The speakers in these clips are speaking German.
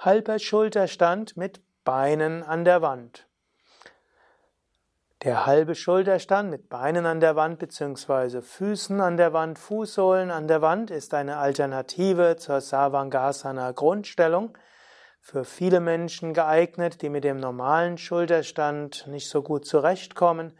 halber Schulterstand mit Beinen an der Wand. Der halbe Schulterstand mit Beinen an der Wand bzw. Füßen an der Wand, Fußsohlen an der Wand ist eine Alternative zur Savangasana Grundstellung. Für viele Menschen geeignet, die mit dem normalen Schulterstand nicht so gut zurechtkommen.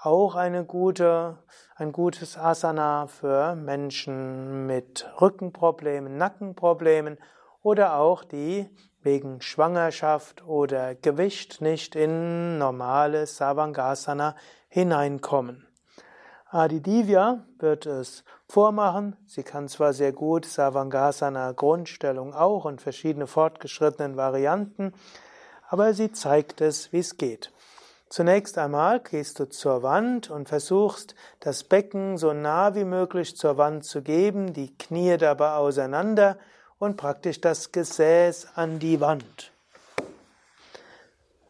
Auch eine gute, ein gutes Asana für Menschen mit Rückenproblemen, Nackenproblemen oder auch die wegen Schwangerschaft oder Gewicht nicht in normales Savangasana hineinkommen. Adi Divya wird es vormachen. Sie kann zwar sehr gut Savangasana Grundstellung auch und verschiedene fortgeschrittenen Varianten, aber sie zeigt es, wie es geht. Zunächst einmal gehst du zur Wand und versuchst, das Becken so nah wie möglich zur Wand zu geben, die Knie dabei auseinander und praktisch das Gesäß an die Wand.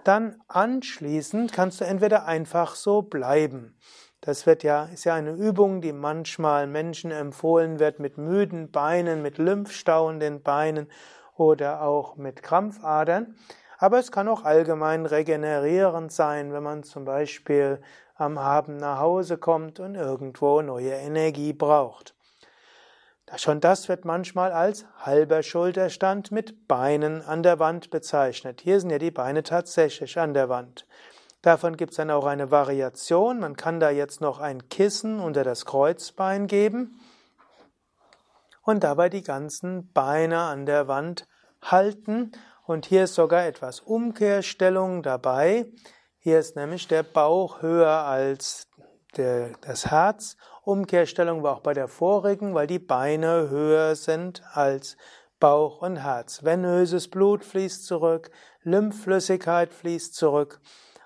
Dann anschließend kannst du entweder einfach so bleiben. Das wird ja, ist ja eine Übung, die manchmal Menschen empfohlen wird mit müden Beinen, mit Lymphstau in den Beinen oder auch mit Krampfadern. Aber es kann auch allgemein regenerierend sein, wenn man zum Beispiel am Abend nach Hause kommt und irgendwo neue Energie braucht. Schon das wird manchmal als halber Schulterstand mit Beinen an der Wand bezeichnet. Hier sind ja die Beine tatsächlich an der Wand. Davon gibt es dann auch eine Variation. Man kann da jetzt noch ein Kissen unter das Kreuzbein geben und dabei die ganzen Beine an der Wand halten. Und hier ist sogar etwas Umkehrstellung dabei. Hier ist nämlich der Bauch höher als der, das Herz Umkehrstellung war auch bei der vorigen, weil die Beine höher sind als Bauch und Herz. Venöses Blut fließt zurück, Lymphflüssigkeit fließt zurück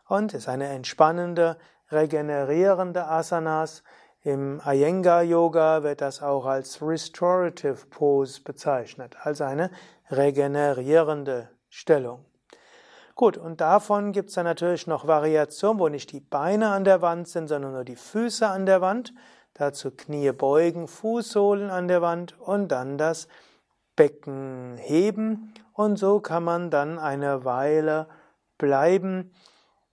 und ist eine entspannende, regenerierende Asanas. Im Iyengar Yoga wird das auch als Restorative Pose bezeichnet, also eine regenerierende Stellung. Gut, und davon gibt es dann natürlich noch Variationen, wo nicht die Beine an der Wand sind, sondern nur die Füße an der Wand. Dazu Knie beugen, Fußsohlen an der Wand und dann das Becken heben. Und so kann man dann eine Weile bleiben,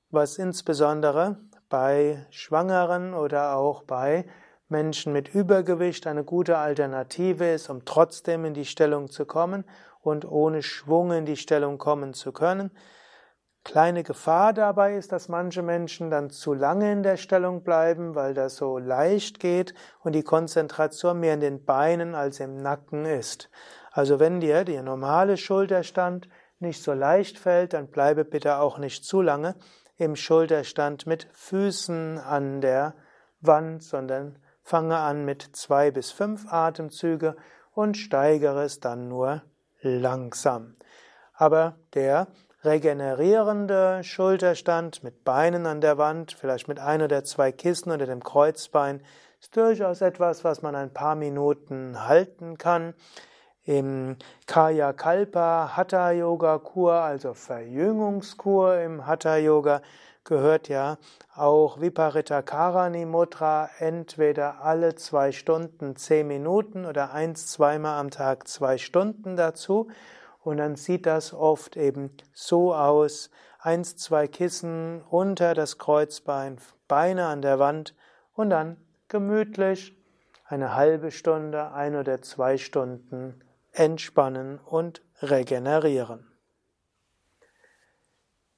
was insbesondere bei Schwangeren oder auch bei Menschen mit Übergewicht eine gute Alternative ist, um trotzdem in die Stellung zu kommen und ohne Schwung in die Stellung kommen zu können. Kleine Gefahr dabei ist, dass manche Menschen dann zu lange in der Stellung bleiben, weil das so leicht geht und die Konzentration mehr in den Beinen als im Nacken ist. Also wenn dir der normale Schulterstand nicht so leicht fällt, dann bleibe bitte auch nicht zu lange im Schulterstand mit Füßen an der Wand, sondern fange an mit zwei bis fünf Atemzüge und steigere es dann nur langsam. Aber der regenerierende Schulterstand mit Beinen an der Wand, vielleicht mit ein oder zwei Kissen unter dem Kreuzbein, ist durchaus etwas, was man ein paar Minuten halten kann. Im Kaya Kalpa Hatha Yoga Kur, also Verjüngungskur im Hatha Yoga, gehört ja auch Viparita Karani Mudra entweder alle zwei Stunden zehn Minuten oder eins, zweimal am Tag zwei Stunden dazu. Und dann sieht das oft eben so aus. Eins, zwei Kissen unter das Kreuzbein, Beine an der Wand und dann gemütlich eine halbe Stunde, ein oder zwei Stunden entspannen und regenerieren.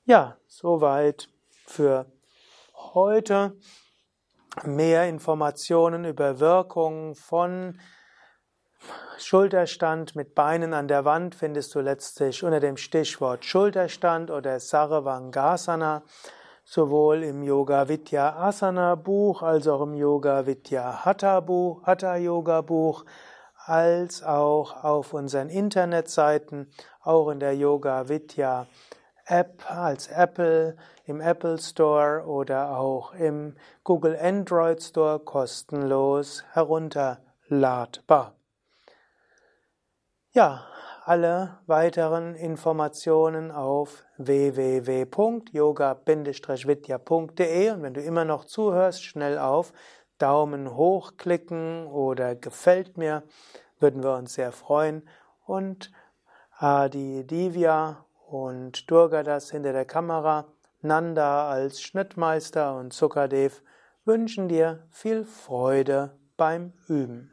Ja, soweit für heute. Mehr Informationen über Wirkungen von Schulterstand mit Beinen an der Wand findest du letztlich unter dem Stichwort Schulterstand oder Sarvangasana, sowohl im Yoga Vidya Asana Buch als auch im Yoga Vidya Hatha Buch, Hatha Yoga Buch, als auch auf unseren Internetseiten, auch in der Yoga Vidya App als Apple, im Apple Store oder auch im Google Android Store kostenlos herunterladbar. Ja, alle weiteren Informationen auf www.yoga-vidya.de und wenn du immer noch zuhörst, schnell auf Daumen hoch klicken oder gefällt mir, würden wir uns sehr freuen und Adi Divya und Durga das hinter der Kamera, Nanda als Schnittmeister und Sukadev wünschen dir viel Freude beim Üben.